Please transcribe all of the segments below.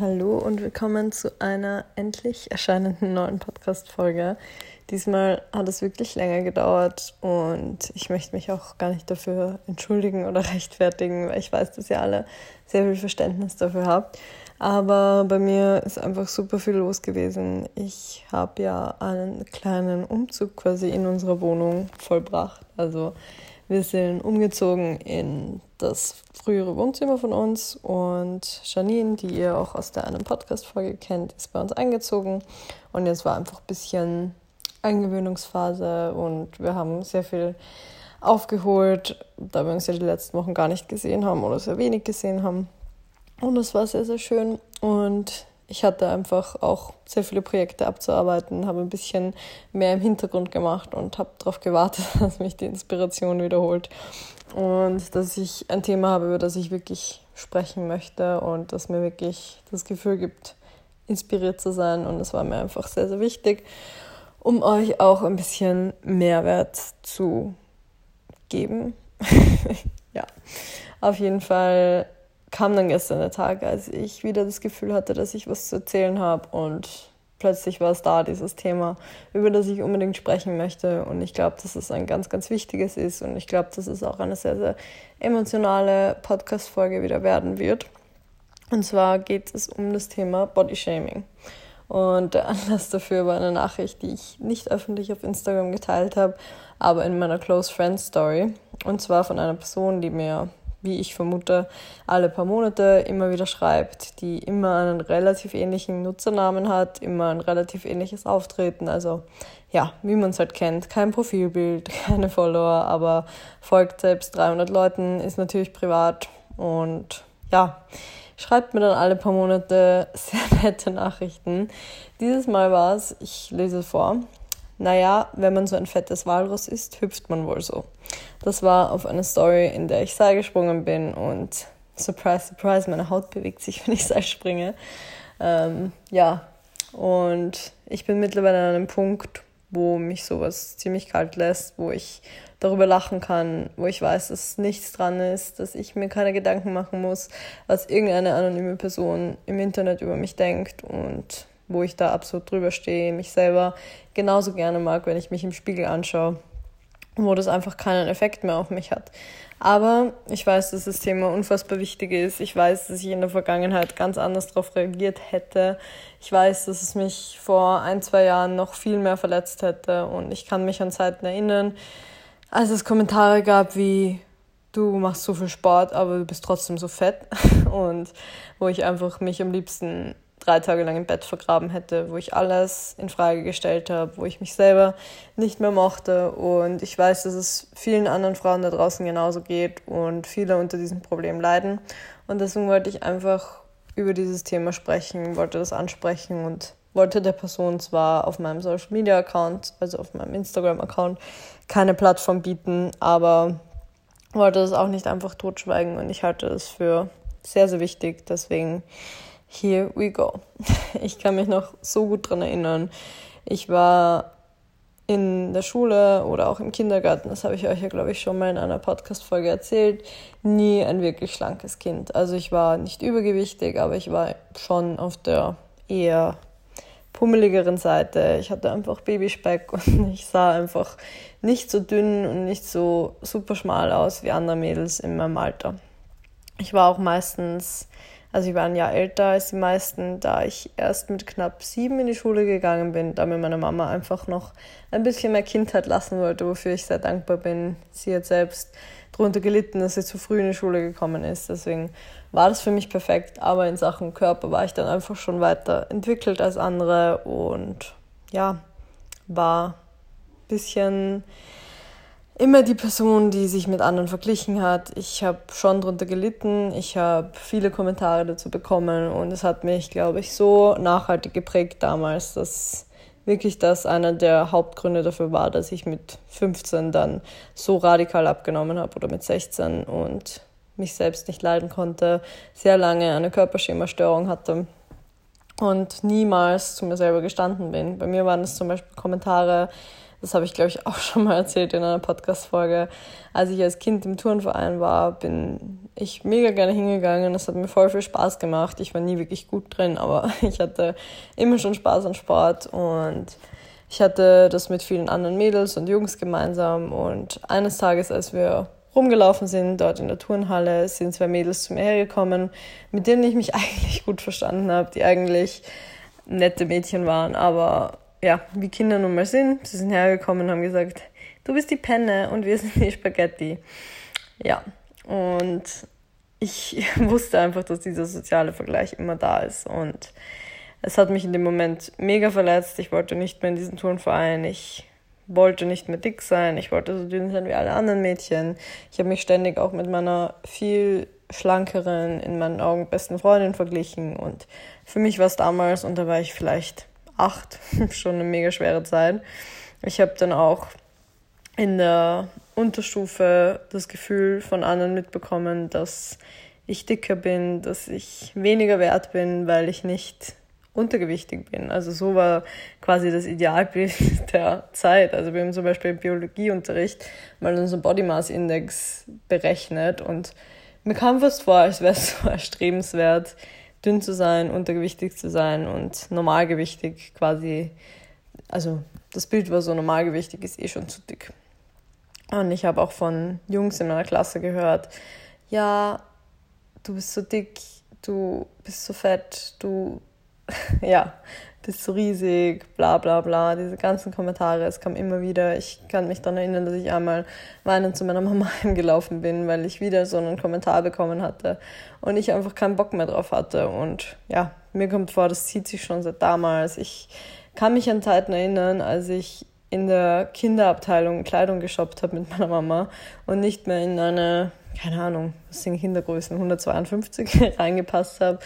Hallo und willkommen zu einer endlich erscheinenden neuen Podcast-Folge. Diesmal hat es wirklich länger gedauert und ich möchte mich auch gar nicht dafür entschuldigen oder rechtfertigen, weil ich weiß, dass ihr alle sehr viel Verständnis dafür habt. Aber bei mir ist einfach super viel los gewesen. Ich habe ja einen kleinen Umzug quasi in unserer Wohnung vollbracht. Also wir sind umgezogen in das frühere Wohnzimmer von uns und Janine, die ihr auch aus der einen Podcast-Folge kennt, ist bei uns eingezogen und jetzt war einfach ein bisschen Eingewöhnungsphase und wir haben sehr viel aufgeholt, da wir uns ja die letzten Wochen gar nicht gesehen haben oder sehr wenig gesehen haben. Und es war sehr, sehr schön und ich hatte einfach auch sehr viele Projekte abzuarbeiten, habe ein bisschen mehr im Hintergrund gemacht und habe darauf gewartet, dass mich die Inspiration wiederholt und dass ich ein Thema habe, über das ich wirklich sprechen möchte und das mir wirklich das Gefühl gibt, inspiriert zu sein. Und das war mir einfach sehr, sehr wichtig, um euch auch ein bisschen Mehrwert zu geben. ja, auf jeden Fall kam dann gestern der Tag, als ich wieder das Gefühl hatte, dass ich was zu erzählen habe und plötzlich war es da, dieses Thema, über das ich unbedingt sprechen möchte. Und ich glaube, dass es ein ganz, ganz wichtiges ist. Und ich glaube, dass es auch eine sehr, sehr emotionale Podcast-Folge wieder werden wird. Und zwar geht es um das Thema Body Shaming. Und der Anlass dafür war eine Nachricht, die ich nicht öffentlich auf Instagram geteilt habe, aber in meiner Close Friends Story. Und zwar von einer Person, die mir wie ich vermute, alle paar Monate immer wieder schreibt, die immer einen relativ ähnlichen Nutzernamen hat, immer ein relativ ähnliches Auftreten. Also ja, wie man es halt kennt, kein Profilbild, keine Follower, aber folgt selbst 300 Leuten, ist natürlich privat und ja, schreibt mir dann alle paar Monate sehr nette Nachrichten. Dieses Mal war es, ich lese vor, naja, wenn man so ein fettes Walross ist, hüpft man wohl so. Das war auf eine Story, in der ich Seil gesprungen bin und surprise, surprise, meine Haut bewegt sich, wenn ich Seil springe. Ähm, ja, und ich bin mittlerweile an einem Punkt, wo mich sowas ziemlich kalt lässt, wo ich darüber lachen kann, wo ich weiß, dass nichts dran ist, dass ich mir keine Gedanken machen muss, was irgendeine anonyme Person im Internet über mich denkt und wo ich da absolut drüber stehe, mich selber genauso gerne mag, wenn ich mich im Spiegel anschaue, wo das einfach keinen Effekt mehr auf mich hat. Aber ich weiß, dass das Thema unfassbar wichtig ist. Ich weiß, dass ich in der Vergangenheit ganz anders darauf reagiert hätte. Ich weiß, dass es mich vor ein, zwei Jahren noch viel mehr verletzt hätte. Und ich kann mich an Zeiten erinnern, als es Kommentare gab wie, du machst so viel Sport, aber du bist trotzdem so fett. Und wo ich einfach mich am liebsten drei Tage lang im Bett vergraben hätte, wo ich alles in Frage gestellt habe, wo ich mich selber nicht mehr mochte. Und ich weiß, dass es vielen anderen Frauen da draußen genauso geht und viele unter diesem Problem leiden. Und deswegen wollte ich einfach über dieses Thema sprechen, wollte das ansprechen und wollte der Person zwar auf meinem Social Media Account, also auf meinem Instagram Account, keine Plattform bieten, aber wollte das auch nicht einfach totschweigen und ich halte es für sehr, sehr wichtig. Deswegen here we go. Ich kann mich noch so gut daran erinnern. Ich war in der Schule oder auch im Kindergarten, das habe ich euch ja, glaube ich, schon mal in einer Podcast-Folge erzählt, nie ein wirklich schlankes Kind. Also ich war nicht übergewichtig, aber ich war schon auf der eher pummeligeren Seite. Ich hatte einfach Babyspeck und ich sah einfach nicht so dünn und nicht so super schmal aus wie andere Mädels in meinem Alter. Ich war auch meistens also ich war ein Jahr älter als die meisten, da ich erst mit knapp sieben in die Schule gegangen bin, da mir meine Mama einfach noch ein bisschen mehr Kindheit lassen wollte, wofür ich sehr dankbar bin. Sie hat selbst darunter gelitten, dass sie zu früh in die Schule gekommen ist. Deswegen war das für mich perfekt. Aber in Sachen Körper war ich dann einfach schon weiter entwickelt als andere und ja, war ein bisschen immer die Person, die sich mit anderen verglichen hat. Ich habe schon darunter gelitten, ich habe viele Kommentare dazu bekommen und es hat mich, glaube ich, so nachhaltig geprägt damals, dass wirklich das einer der Hauptgründe dafür war, dass ich mit 15 dann so radikal abgenommen habe oder mit 16 und mich selbst nicht leiden konnte, sehr lange eine Körperschemastörung hatte und niemals zu mir selber gestanden bin. Bei mir waren es zum Beispiel Kommentare, Das habe ich, glaube ich, auch schon mal erzählt in einer Podcast-Folge. Als ich als Kind im Turnverein war, bin ich mega gerne hingegangen. Das hat mir voll viel Spaß gemacht. Ich war nie wirklich gut drin, aber ich hatte immer schon Spaß an Sport und ich hatte das mit vielen anderen Mädels und Jungs gemeinsam. Und eines Tages, als wir rumgelaufen sind, dort in der Turnhalle, sind zwei Mädels zu mir hergekommen, mit denen ich mich eigentlich gut verstanden habe, die eigentlich nette Mädchen waren, aber ja, wie Kinder nun mal sind. Sie sind hergekommen und haben gesagt, du bist die Penne und wir sind die Spaghetti. Ja, und ich wusste einfach, dass dieser soziale Vergleich immer da ist und es hat mich in dem Moment mega verletzt. Ich wollte nicht mehr in diesen Turnverein. Ich wollte nicht mehr dick sein. Ich wollte so dünn sein wie alle anderen Mädchen. Ich habe mich ständig auch mit meiner viel schlankeren, in meinen Augen besten Freundin verglichen. Und für mich war es damals, und da war ich vielleicht acht, schon eine mega schwere Zeit. Ich habe dann auch in der Unterstufe das Gefühl von anderen mitbekommen, dass ich dicker bin, dass ich weniger wert bin, weil ich nicht untergewichtig bin. Also so war quasi das Idealbild der Zeit. Also wir haben zum Beispiel im Biologieunterricht mal unseren Body Mass Index berechnet und mir kam fast vor, als wäre es so erstrebenswert, dünn zu sein, untergewichtig zu sein und normalgewichtig quasi. Also das Bild war so, normalgewichtig ist eh schon zu dick. Und ich habe auch von Jungs in meiner Klasse gehört, ja, du bist so dick, du bist so fett, du ja, bist so riesig, bla bla bla, diese ganzen Kommentare, es kam immer wieder. Ich kann mich daran erinnern, dass ich einmal weinend zu meiner Mama heimgelaufen bin, weil ich wieder so einen Kommentar bekommen hatte und ich einfach keinen Bock mehr drauf hatte. Und ja, mir kommt vor, das zieht sich schon seit damals. Ich kann mich an Zeiten erinnern, als ich in der Kinderabteilung Kleidung geshoppt habe mit meiner Mama und nicht mehr in eine keine Ahnung, was sind Kindergrößen, 152 reingepasst habe.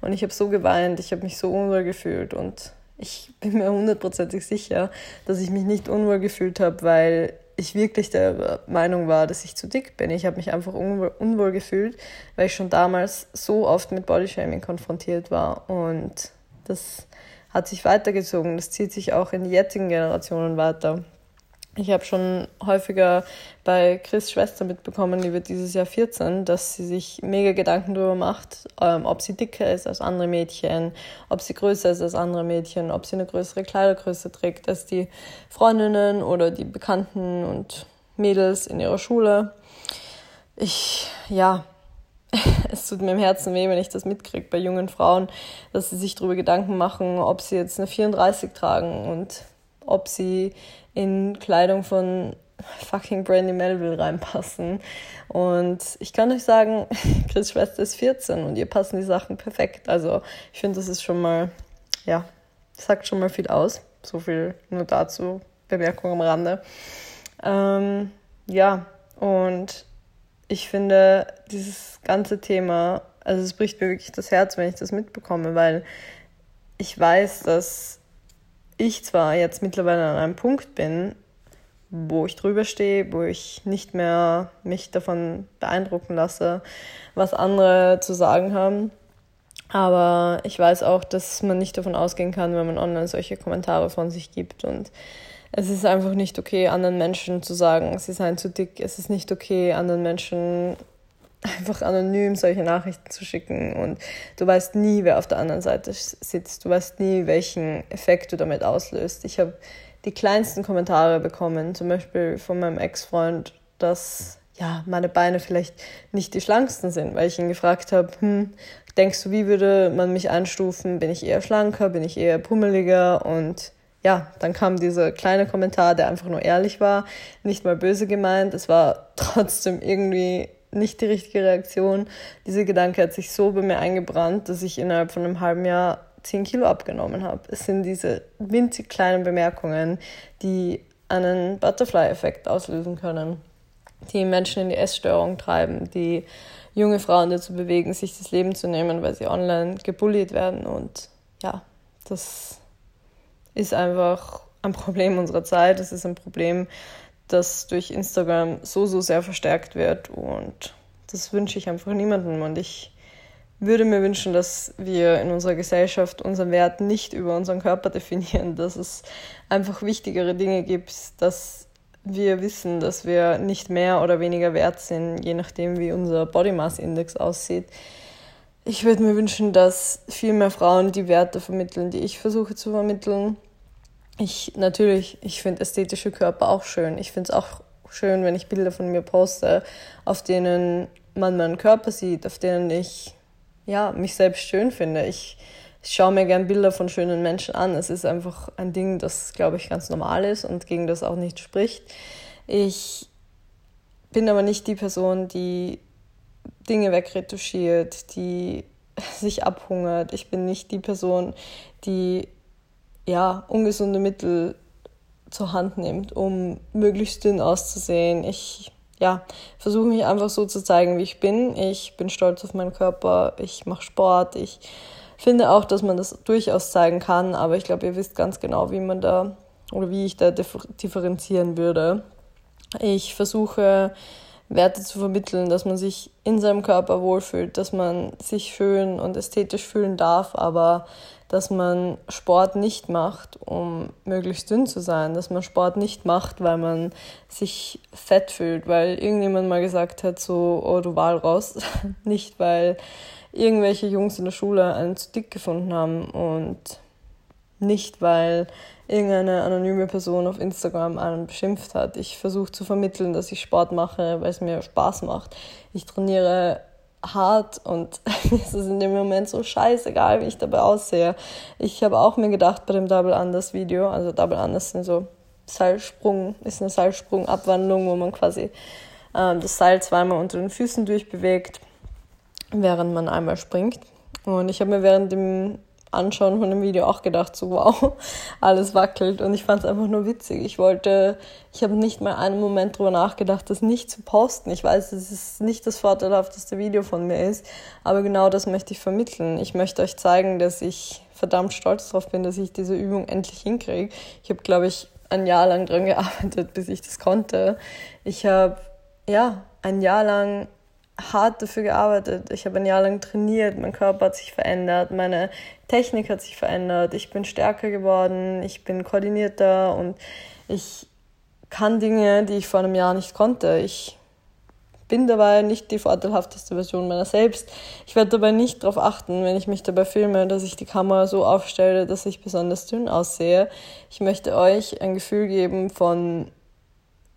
Und ich habe so geweint, ich habe mich so unwohl gefühlt. Und ich bin mir hundertprozentig sicher, dass ich mich nicht unwohl gefühlt habe, weil ich wirklich der Meinung war, dass ich zu dick bin. Ich habe mich einfach unwohl, unwohl gefühlt, weil ich schon damals so oft mit Bodyshaming konfrontiert war. Und das hat sich weitergezogen. Das zieht sich auch in die jetzigen Generationen weiter. Ich habe schon häufiger bei Chris Schwester mitbekommen, die wird dieses Jahr 14, dass sie sich mega Gedanken darüber macht, ähm, ob sie dicker ist als andere Mädchen, ob sie größer ist als andere Mädchen, ob sie eine größere Kleidergröße trägt als die Freundinnen oder die Bekannten und Mädels in ihrer Schule. Ich, ja, es tut mir im Herzen weh, wenn ich das mitkriege bei jungen Frauen, dass sie sich darüber Gedanken machen, ob sie jetzt eine 34 tragen und ob sie in Kleidung von fucking Brandy Melville reinpassen. Und ich kann euch sagen, Chris Schwester ist 14 und ihr passen die Sachen perfekt. Also ich finde, das ist schon mal, ja, sagt schon mal viel aus. So viel nur dazu, Bemerkung am Rande. Ähm, ja, und ich finde dieses ganze Thema, also es bricht mir wirklich das Herz, wenn ich das mitbekomme, weil ich weiß, dass ich zwar jetzt mittlerweile an einem Punkt bin, wo ich drüber stehe, wo ich nicht mehr mich davon beeindrucken lasse, was andere zu sagen haben. Aber ich weiß auch, dass man nicht davon ausgehen kann, wenn man online solche Kommentare von sich gibt. Und es ist einfach nicht okay, anderen Menschen zu sagen, sie seien zu dick. Es ist nicht okay, anderen Menschen einfach anonym solche Nachrichten zu schicken und du weißt nie, wer auf der anderen Seite sitzt. Du weißt nie, welchen Effekt du damit auslöst. Ich habe die kleinsten Kommentare bekommen, zum Beispiel von meinem Ex-Freund, dass ja meine Beine vielleicht nicht die schlanksten sind, weil ich ihn gefragt habe, hm, denkst du, wie würde man mich einstufen? Bin ich eher schlanker? Bin ich eher pummeliger? Und ja, dann kam dieser kleine Kommentar, der einfach nur ehrlich war, nicht mal böse gemeint. Es war trotzdem irgendwie nicht die richtige Reaktion. Dieser Gedanke hat sich so bei mir eingebrannt, dass ich innerhalb von einem halben Jahr 10 Kilo abgenommen habe. Es sind diese winzig kleinen Bemerkungen, die einen Butterfly-Effekt auslösen können, die Menschen in die Essstörung treiben, die junge Frauen dazu bewegen, sich das Leben zu nehmen, weil sie online gebullied werden. Und ja, das ist einfach ein Problem unserer Zeit. Es ist ein Problem, das durch Instagram so, so sehr verstärkt wird. Und das wünsche ich einfach niemandem. Und ich würde mir wünschen, dass wir in unserer Gesellschaft unseren Wert nicht über unseren Körper definieren, dass es einfach wichtigere Dinge gibt, dass wir wissen, dass wir nicht mehr oder weniger wert sind, je nachdem, wie unser Body Mass Index aussieht. Ich würde mir wünschen, dass viel mehr Frauen die Werte vermitteln, die ich versuche zu vermitteln. Ich natürlich, ich finde ästhetische Körper auch schön. Ich finde es auch schön, wenn ich Bilder von mir poste, auf denen man meinen Körper sieht, auf denen ich ja, mich selbst schön finde. Ich, schaue mir gern Bilder von schönen Menschen an. Es ist einfach ein Ding, das, glaube ich, ganz normal ist und gegen das auch nicht spricht. Ich bin aber nicht die Person, die Dinge wegretuschiert, die sich abhungert. Ich bin nicht die Person, die ja ungesunde Mittel zur Hand nimmt, um möglichst dünn auszusehen. Ich ja, versuche mich einfach so zu zeigen, wie ich bin. Ich bin stolz auf meinen Körper, ich mache Sport, ich finde auch, dass man das durchaus zeigen kann, aber ich glaube, ihr wisst ganz genau, wie man da oder wie ich da differenzieren würde. Ich versuche Werte zu vermitteln, dass man sich in seinem Körper wohlfühlt, dass man sich schön und ästhetisch fühlen darf, aber dass man Sport nicht macht, um möglichst dünn zu sein, dass man Sport nicht macht, weil man sich fett fühlt, weil irgendjemand mal gesagt hat, so, oh du Walraus, nicht weil irgendwelche Jungs in der Schule einen zu dick gefunden haben und nicht weil irgendeine anonyme Person auf Instagram einen beschimpft hat. Ich versuche zu vermitteln, dass ich Sport mache, weil es mir Spaß macht. Ich trainiere hart und mir ist es in dem Moment so scheißegal, wie ich dabei aussehe. Ich habe auch mir gedacht bei dem Double Anders Video, also Double Anders sind so Seilsprung, ist eine Seilsprungabwandlung, wo man quasi ähm, das Seil zweimal unter den Füßen durchbewegt, während man einmal springt. Und ich habe mir während dem Anschauen von dem Video auch gedacht, so wow, alles wackelt und ich fand es einfach nur witzig. Ich wollte, ich habe nicht mal einen Moment drüber nachgedacht, das nicht zu posten. Ich weiß, es nicht das vorteilhafteste Video von mir ist, aber genau das möchte ich vermitteln. Ich möchte euch zeigen, dass ich verdammt stolz darauf bin, dass ich diese Übung endlich hinkriege. Ich habe, glaube ich, ein Jahr lang dran gearbeitet, bis ich das konnte. Ich habe, ja, ein Jahr lang hart dafür gearbeitet. Ich habe ein Jahr lang trainiert, mein Körper hat sich verändert, meine Technik hat sich verändert, ich bin stärker geworden, ich bin koordinierter und ich kann Dinge, die ich vor einem Jahr nicht konnte. Ich bin dabei nicht die vorteilhafteste Version meiner selbst. Ich werde dabei nicht darauf achten, wenn ich mich dabei filme, dass ich die Kamera so aufstelle, dass ich besonders dünn aussehe. Ich möchte euch ein Gefühl geben von,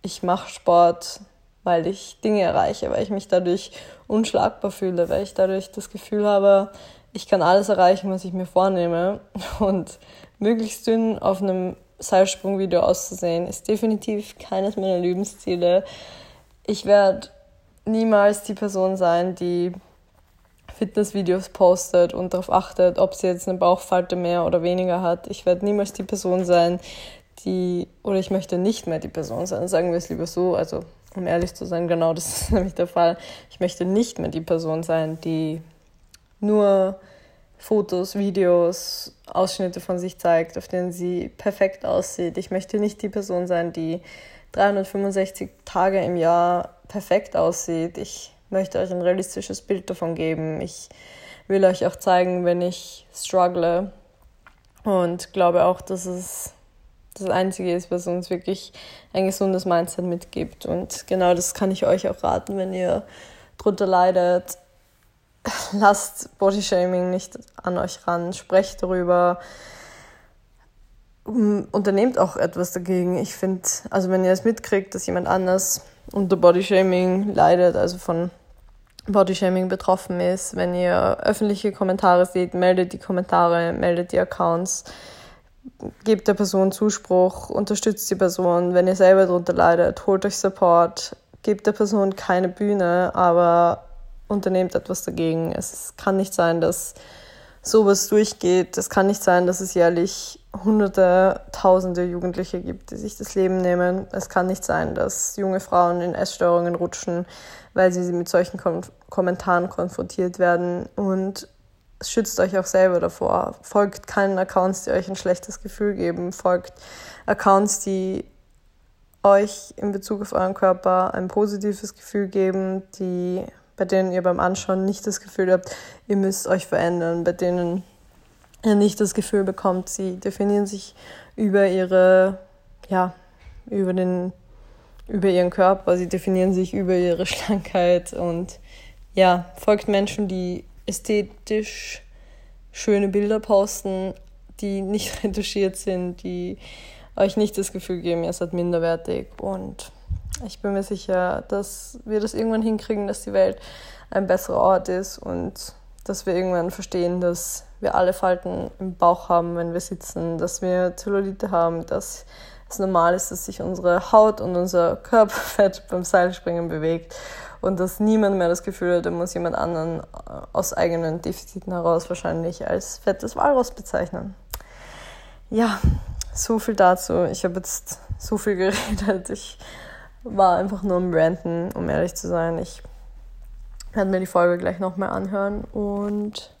ich mache Sport, weil ich Dinge erreiche, weil ich mich dadurch unschlagbar fühle, weil ich dadurch das Gefühl habe, ich kann alles erreichen, was ich mir vornehme. Und möglichst dünn auf einem Seilsprungvideo auszusehen, ist definitiv keines meiner Lebensziele. Ich werde niemals die Person sein, die Fitnessvideos postet und darauf achtet, ob sie jetzt eine Bauchfalte mehr oder weniger hat. Ich werde niemals die Person sein, die, oder ich möchte nicht mehr die Person sein, sagen wir es lieber so, also um ehrlich zu sein, genau das ist nämlich der Fall. Ich möchte nicht mehr die Person sein, die nur Fotos, Videos, Ausschnitte von sich zeigt, auf denen sie perfekt aussieht. Ich möchte nicht die Person sein, die 365 Tage im Jahr perfekt aussieht. Ich möchte euch ein realistisches Bild davon geben. Ich will euch auch zeigen, wenn ich struggle und glaube auch, dass es das Einzige ist, was uns wirklich ein gesundes Mindset mitgibt. Und genau das kann ich euch auch raten, wenn ihr drunter leidet. Lasst Bodyshaming nicht an euch ran, sprecht darüber, unternehmt auch etwas dagegen. Ich finde, also wenn ihr es mitkriegt, dass jemand anders unter Bodyshaming leidet, also von Bodyshaming betroffen ist, wenn ihr öffentliche Kommentare seht, meldet die Kommentare, meldet die Accounts gebt der Person Zuspruch, unterstützt die Person. Wenn ihr selber darunter leidet, holt euch Support, gebt der Person keine Bühne, aber unternehmt etwas dagegen. Es kann nicht sein, dass sowas durchgeht. Es kann nicht sein, dass es jährlich hunderte, tausende Jugendliche gibt, die sich das Leben nehmen. Es kann nicht sein, dass junge Frauen in Essstörungen rutschen, weil sie mit solchen Kom Kommentaren konfrontiert werden. Und schützt euch auch selber davor. Folgt keinen Accounts, die euch ein schlechtes Gefühl geben. Folgt Accounts, die euch in Bezug auf euren Körper ein positives Gefühl geben, die bei denen ihr beim Anschauen nicht das Gefühl habt, ihr müsst euch verändern, bei denen ihr nicht das Gefühl bekommt, sie definieren sich über ihre, ja, über den, über ihren Körper, sie definieren sich über ihre Schlankheit und ja, folgt Menschen, die ästhetisch schöne Bilder posten, die nicht retuschiert sind, die euch nicht das Gefühl geben, ihr seid minderwertig. Und ich bin mir sicher, dass wir das irgendwann hinkriegen, dass die Welt ein besserer Ort ist und dass wir irgendwann verstehen, dass wir alle Falten im Bauch haben, wenn wir sitzen, dass wir Zellulite haben, dass es normal ist, dass sich unsere Haut und unser Körperfett beim Seilspringen bewegt und dass niemand mehr das Gefühl hat, er muss jemand anderen aus eigenen Defiziten heraus wahrscheinlich als fettes Walross bezeichnen. Ja, so viel dazu. Ich habe jetzt so viel geredet. Ich war einfach nur im Ranten, um ehrlich zu sein. Ich werde mir die Folge gleich nochmal anhören und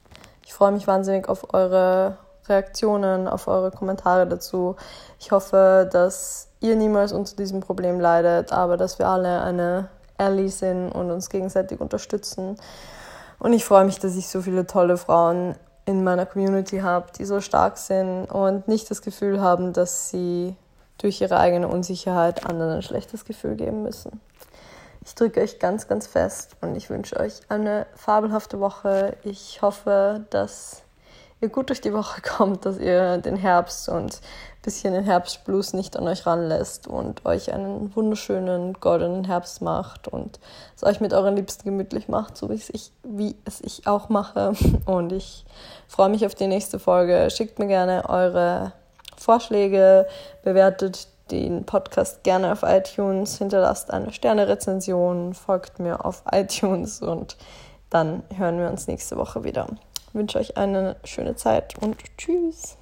ich freue mich wahnsinnig auf eure Reaktionen, auf eure Kommentare dazu. Ich hoffe, dass ihr niemals unter diesem Problem leidet, aber dass wir alle eine Ally sind und uns gegenseitig unterstützen. Und ich freue mich, dass ich so viele tolle Frauen in meiner Community habe, die so stark sind und nicht das Gefühl haben, dass sie durch ihre eigene Unsicherheit anderen ein schlechtes Gefühl geben müssen. Ich drücke euch ganz, ganz fest und ich wünsche euch eine fabelhafte Woche. Ich hoffe, dass ihr gut durch die Woche kommt, dass ihr den Herbst und ein bisschen den Herbstblues nicht an euch ranlässt und euch einen wunderschönen goldenen Herbst macht und es euch mit euren Liebsten gemütlich macht, so wie es ich, wie es ich auch mache. Und ich freue mich auf die nächste Folge. Schickt mir gerne eure Vorschläge, bewertet den Podcast gerne auf iTunes, hinterlasst eine Sterne-Rezension, folgt mir auf iTunes und dann hören wir uns nächste Woche wieder. Ich wünsche euch eine schöne Zeit und tschüss.